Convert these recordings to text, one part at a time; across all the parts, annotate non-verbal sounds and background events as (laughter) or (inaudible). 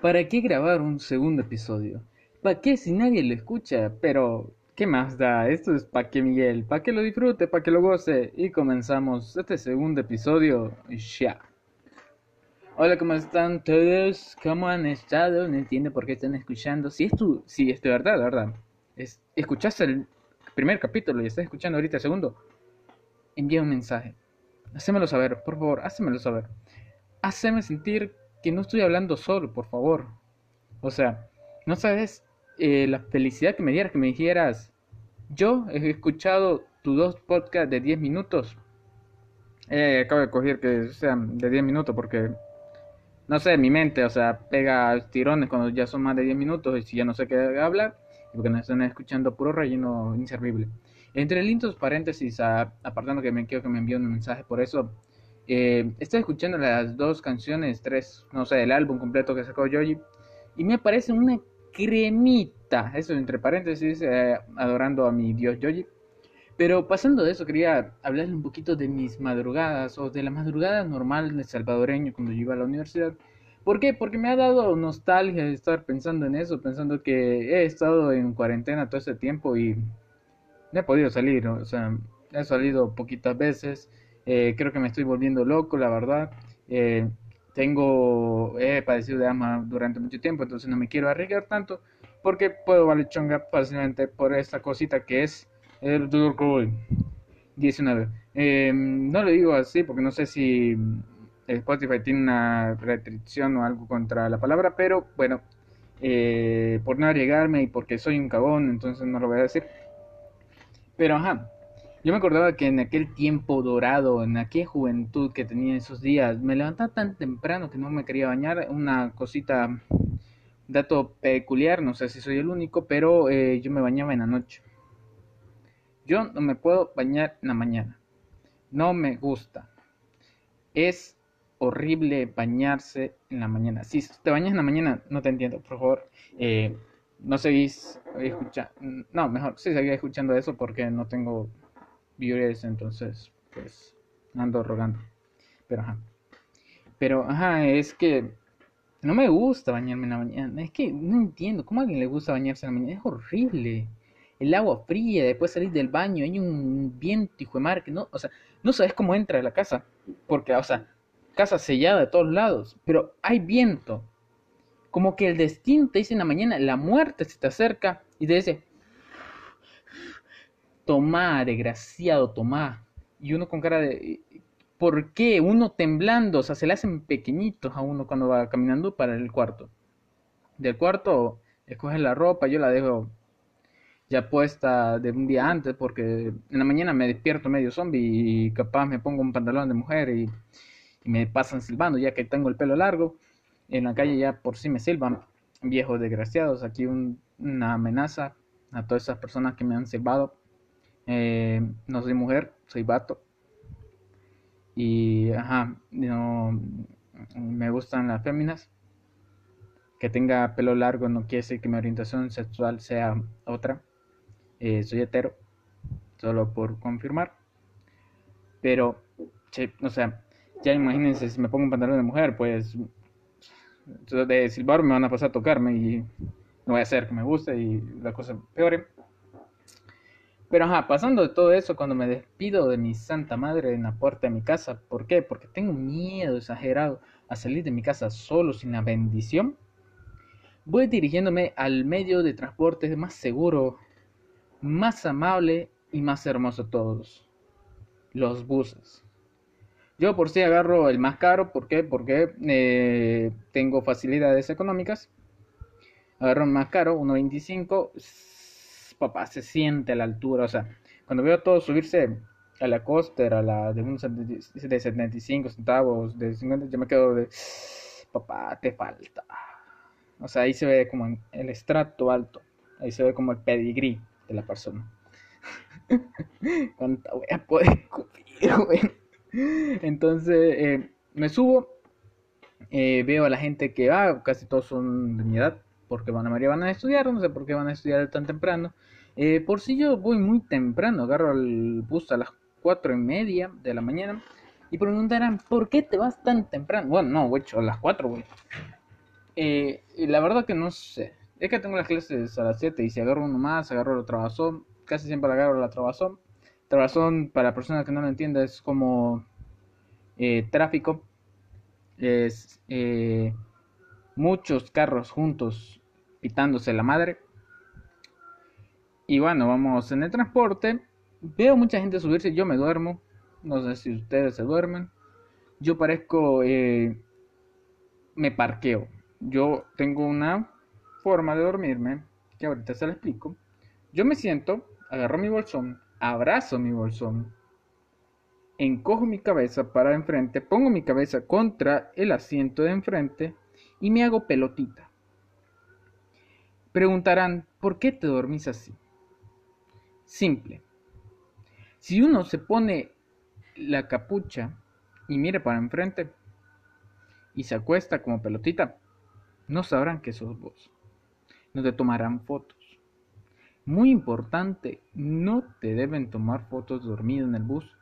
¿Para qué grabar un segundo episodio? ¿Para qué si nadie lo escucha? Pero, ¿qué más da? Esto es para que Miguel, para que lo disfrute, para que lo goce. Y comenzamos este segundo episodio ya. Hola, ¿cómo están todos? ¿Cómo han estado? No entiendo por qué están escuchando. Si es tu, si es de verdad, verdad. Es, escuchaste el primer capítulo y estás escuchando ahorita el segundo. Envía un mensaje. Hacémelo saber, por favor, hacémelo saber. Haceme sentir no estoy hablando solo, por favor. O sea, no sabes eh, la felicidad que me dieras, que me dijeras, yo he escuchado tus dos podcasts de 10 minutos. Eh, acabo de coger que sean de 10 minutos porque, no sé, mi mente, o sea, pega tirones cuando ya son más de 10 minutos y si ya no sé qué hablar, porque no están escuchando puro relleno inservible. Entre lindos paréntesis, apartando que me quiero que me envíen un mensaje, por eso eh, estoy escuchando las dos canciones, tres, no sé, el álbum completo que sacó Joji. Y me parece una cremita. Eso entre paréntesis, eh, adorando a mi dios Joji. Pero pasando de eso, quería hablarle un poquito de mis madrugadas o de la madrugada normal de salvadoreño cuando yo iba a la universidad. ¿Por qué? Porque me ha dado nostalgia estar pensando en eso, pensando que he estado en cuarentena todo ese tiempo y no he podido salir, o sea, he salido poquitas veces eh, creo que me estoy volviendo loco, la verdad. Eh, tengo, he padecido de asma durante mucho tiempo, entonces no me quiero arriesgar tanto porque puedo valer chonga fácilmente por esta cosita que es el COVID 19. Eh, no lo digo así porque no sé si Spotify tiene una restricción o algo contra la palabra, pero bueno, por no arriesgarme y porque soy un cagón, entonces no lo voy a decir. Pero ajá, yo me acordaba que en aquel tiempo dorado, en aquella juventud que tenía esos días, me levantaba tan temprano que no me quería bañar. Una cosita, dato peculiar, no sé si soy el único, pero eh, yo me bañaba en la noche. Yo no me puedo bañar en la mañana. No me gusta. Es horrible bañarse en la mañana. Si te bañas en la mañana, no te entiendo, por favor. Eh, no seguís escuchando. No, mejor sí seguía escuchando eso porque no tengo viures, entonces pues ando rogando. Pero ajá. Pero ajá, es que no me gusta bañarme en la mañana. Es que no entiendo cómo a alguien le gusta bañarse en la mañana. Es horrible. El agua fría, después salir del baño, hay un viento, hijo de mar, que no, o sea, no sabes cómo entra a la casa. Porque, o sea, casa sellada de todos lados, pero hay viento. Como que el destino te dice en la mañana, la muerte se te acerca y te dice, Tomá, desgraciado, tomá. Y uno con cara de... ¿Por qué? Uno temblando, o sea, se le hacen pequeñitos a uno cuando va caminando para el cuarto. Del cuarto, escoge la ropa, yo la dejo ya puesta de un día antes porque en la mañana me despierto medio zombie y capaz me pongo un pantalón de mujer y, me pasan silbando ya que tengo el pelo largo. En la calle ya por sí me silban viejos desgraciados. Aquí una amenaza a todas esas personas que me han silbado eh, no soy mujer, soy vato. Y, ajá, no, me gustan las féminas. Que tenga pelo largo no quiere decir que mi orientación sexual sea otra. Eh, soy hetero, solo por confirmar. Pero, o sea, ya imagínense, si me pongo un pantalón de mujer, pues de silbar me van a pasar a tocarme y no voy a hacer que me guste y la cosa peore. Pero ajá, pasando de todo eso, cuando me despido de mi santa madre en la puerta de mi casa, ¿por qué? Porque tengo miedo exagerado a salir de mi casa solo sin la bendición. Voy dirigiéndome al medio de transporte más seguro, más amable y más hermoso de todos. Los buses. Yo por sí agarro el más caro, ¿por qué? Porque eh, tengo facilidades económicas. Agarro el más caro, 1.25 papá, se siente a la altura. O sea, cuando veo a todos subirse a la coaster, a la de, unos de 75 centavos, de 50, yo me quedo de, papá, te falta. O sea, ahí se ve como el estrato alto. Ahí se ve como el pedigrí de la persona. (laughs) ¿Cuánta wea puede cubrir, Entonces, eh, me subo. Eh, veo a la gente que va, ah, casi todos son de mi edad porque van a María van a estudiar, no sé por qué van a estudiar tan temprano. Eh, por si yo voy muy temprano, agarro el bus a las cuatro y media de la mañana y preguntarán, ¿por qué te vas tan temprano? Bueno, no, güey, a las cuatro, güey. Eh, la verdad que no sé. Es que tengo las clases a las 7 y si agarro uno más, agarro la trabazón. Casi siempre agarro la trabazón. Trabazón, para personas que no lo entiendan, es como eh, tráfico. Es eh, muchos carros juntos pitándose la madre. Y bueno, vamos en el transporte. Veo mucha gente subirse, yo me duermo. No sé si ustedes se duermen. Yo parezco... Eh, me parqueo. Yo tengo una forma de dormirme que ahorita se la explico. Yo me siento, agarro mi bolsón, abrazo mi bolsón, encojo mi cabeza para enfrente, pongo mi cabeza contra el asiento de enfrente y me hago pelotita. Preguntarán, ¿por qué te dormís así? Simple. Si uno se pone la capucha y mira para enfrente y se acuesta como pelotita, no sabrán que sos vos. No te tomarán fotos. Muy importante, no te deben tomar fotos dormido en el bus.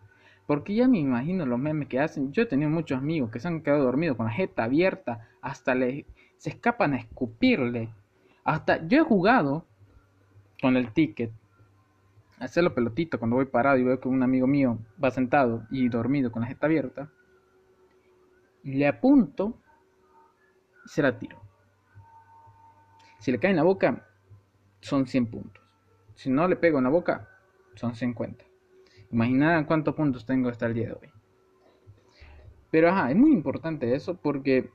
Porque ya me imagino los memes que hacen. Yo he tenido muchos amigos que se han quedado dormidos con la jeta abierta. Hasta le, se escapan a escupirle. Hasta yo he jugado con el ticket hacerlo pelotito cuando voy parado y veo que un amigo mío va sentado y dormido con la jeta abierta, le apunto y se la tiro. Si le cae en la boca, son 100 puntos. Si no le pego en la boca, son 50. Imaginad cuántos puntos tengo hasta el día de hoy. Pero ajá, es muy importante eso porque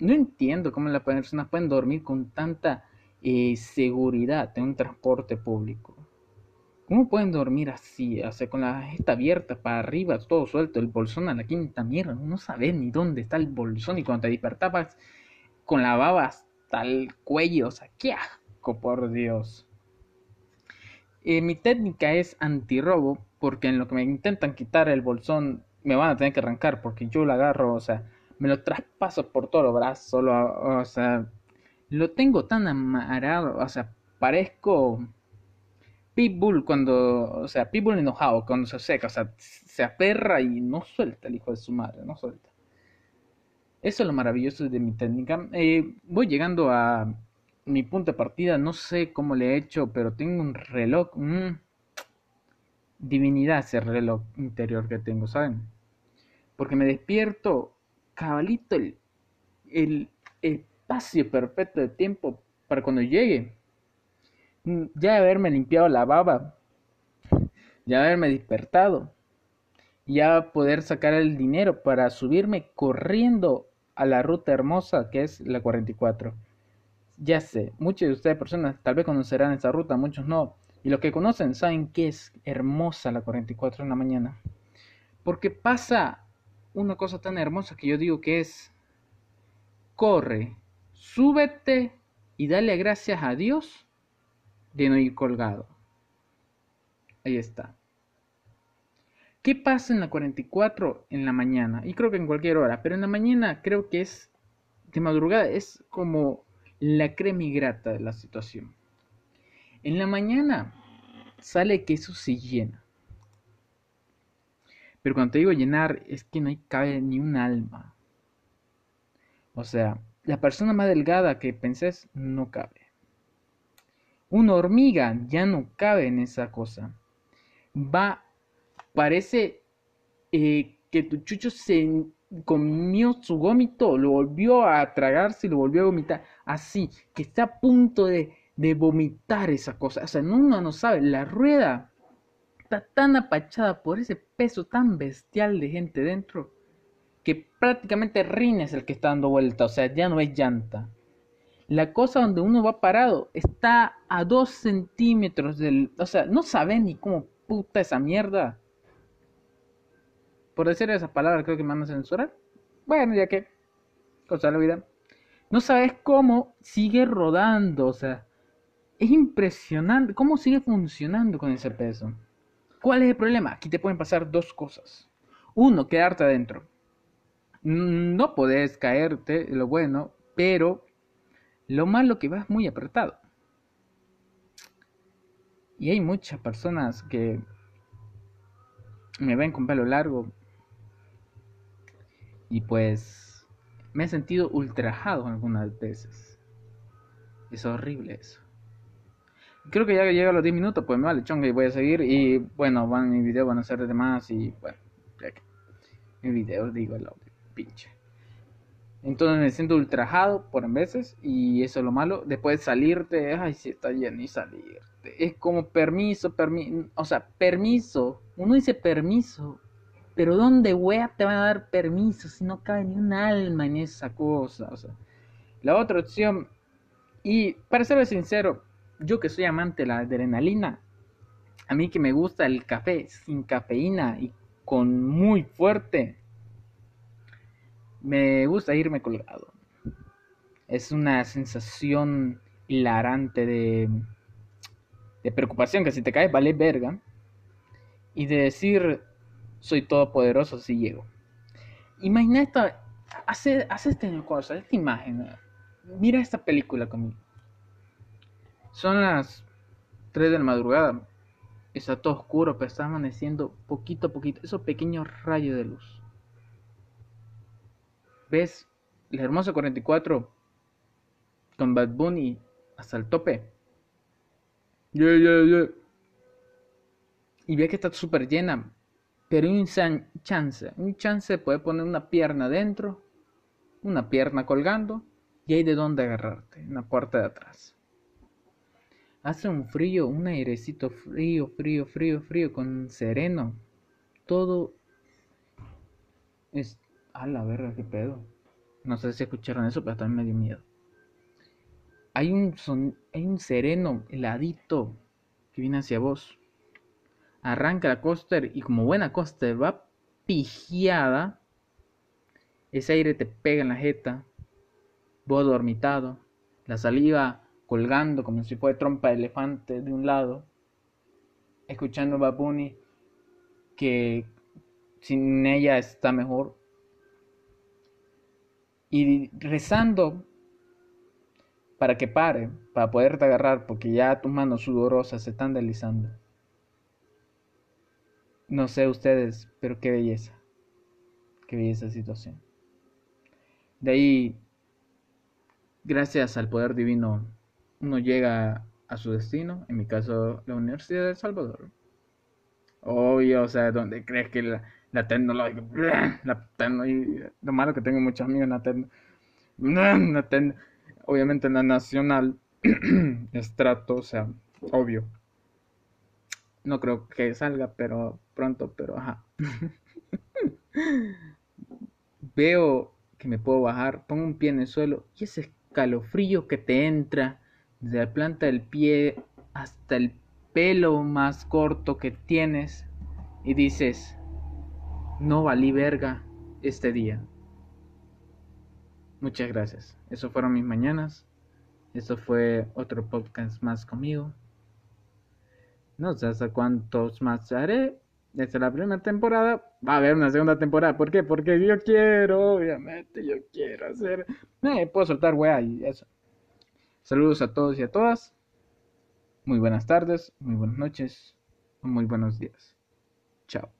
no entiendo cómo las personas pueden dormir con tanta eh, seguridad en un transporte público. ¿Cómo pueden dormir así? O sea, con la gesta abierta para arriba, todo suelto, el bolsón a la quinta mierda. No sabes ni dónde está el bolsón. Y cuando te despertabas con la baba hasta el cuello. O sea, qué asco, por Dios. Eh, mi técnica es antirrobo. Porque en lo que me intentan quitar el bolsón, me van a tener que arrancar. Porque yo lo agarro, o sea, me lo traspaso por todo el brazo. o sea, lo tengo tan amarrado. O sea, parezco Pitbull cuando, o sea, Pitbull enojado cuando se seca, o sea, se aferra y no suelta el hijo de su madre, no suelta. Eso es lo maravilloso de mi técnica. Eh, voy llegando a mi punto de partida, no sé cómo le he hecho, pero tengo un reloj, divinidad ese reloj interior que tengo, ¿saben? Porque me despierto cabalito el, el espacio perfecto de tiempo para cuando llegue Mm, ya haberme limpiado la baba, ya haberme despertado, ya poder sacar el dinero para subirme corriendo a la ruta hermosa que es la 44. Ya sé, muchos de ustedes personas tal vez conocerán esa ruta, muchos no. Y los que conocen saben que es hermosa la 44 en la mañana. Porque pasa una cosa tan hermosa que yo digo que es, corre, súbete y dale gracias a Dios de no ir colgado. Ahí está. ¿Qué pasa en la 44 en la mañana? Y creo que en cualquier hora, pero en la mañana creo que es de madrugada, es como la cremigrata de la situación. En la mañana sale que eso se llena. Pero cuando te digo llenar, es que no hay, cabe ni un alma. O sea, la persona más delgada que pensés no cabe. Una hormiga ya no cabe en esa cosa. Va, parece eh, que tu chucho se comió su gómito, lo volvió a tragarse y lo volvió a vomitar. Así, que está a punto de, de vomitar esa cosa. O sea, uno no sabe, la rueda tan apachada por ese peso tan bestial de gente dentro que prácticamente Rin es el que está dando vuelta. O sea, ya no es llanta. La cosa donde uno va parado está a dos centímetros del... O sea, no sabe ni cómo puta esa mierda. Por decir esa palabra creo que me van a censurar. Bueno, ya que... Cosa de la vida. No sabes cómo sigue rodando. O sea, es impresionante cómo sigue funcionando con ese peso. ¿Cuál es el problema? Aquí te pueden pasar dos cosas. Uno, quedarte adentro. No podés caerte, lo bueno, pero lo malo que vas muy apretado. Y hay muchas personas que me ven con pelo largo y pues me he sentido ultrajado algunas veces. Es horrible eso. Creo que ya llega los 10 minutos, pues me vale chonga y voy a seguir. Y bueno, van mi video van a ser de más y bueno, mi video digo el pinche. Entonces me siento ultrajado por veces y eso es lo malo. Después salirte, ay, si está lleno y salirte. Es como permiso, permiso, o sea, permiso. Uno dice permiso, pero ¿dónde wea te van a dar permiso si no cabe ni un alma en esa cosa? O sea, la otra opción, y para ser sincero, yo que soy amante de la adrenalina, a mí que me gusta el café sin cafeína y con muy fuerte, me gusta irme colgado. Es una sensación hilarante de, de preocupación que si te caes vale verga. Y de decir, soy todopoderoso si llego. Imagina esta, hace, hace esta cosa, esta imagen. Mira esta película conmigo. Son las 3 de la madrugada. Está todo oscuro, pero está amaneciendo poquito a poquito. Esos pequeños rayos de luz ves la hermosa 44 con Bad Bunny hasta el tope. Yeah, yeah, yeah. Y ve que está súper llena. Pero hay un chance, un chance de poder poner una pierna dentro, una pierna colgando, y hay de dónde agarrarte, en la puerta de atrás. Hace un frío, un airecito frío, frío, frío, frío, con sereno. Todo es a la verga, qué pedo. No sé si escucharon eso, pero también me dio miedo. Hay un, son, hay un sereno heladito que viene hacia vos. Arranca la coaster y como buena coaster va pigiada. Ese aire te pega en la jeta. Vos dormitado. La saliva colgando como si fuera trompa de elefante de un lado. Escuchando Babuni que sin ella está mejor y rezando para que pare, para poderte agarrar, porque ya tus manos sudorosas se están deslizando. No sé ustedes, pero qué belleza, qué belleza situación. De ahí, gracias al poder divino, uno llega a su destino, en mi caso, la Universidad de El Salvador. Obvio, o sea, donde crees que la, la tecnología, la tecnología, lo malo que tengo muchos amigos en la tecnología, obviamente en la nacional, (clears throat) estrato, o sea, obvio. No creo que salga, pero pronto, pero ajá. (laughs) Veo que me puedo bajar, pongo un pie en el suelo y ese escalofrío que te entra desde la planta del pie hasta el pelo más corto que tienes y dices, no valí verga este día. Muchas gracias. Eso fueron mis mañanas. Eso fue otro podcast más conmigo. No sé hasta cuántos más haré. Desde la primera temporada va a haber una segunda temporada. ¿Por qué? Porque yo quiero, obviamente, yo quiero hacer. Eh, puedo soltar weá y eso. Saludos a todos y a todas. Muy buenas tardes, muy buenas noches, muy buenos días. Chao.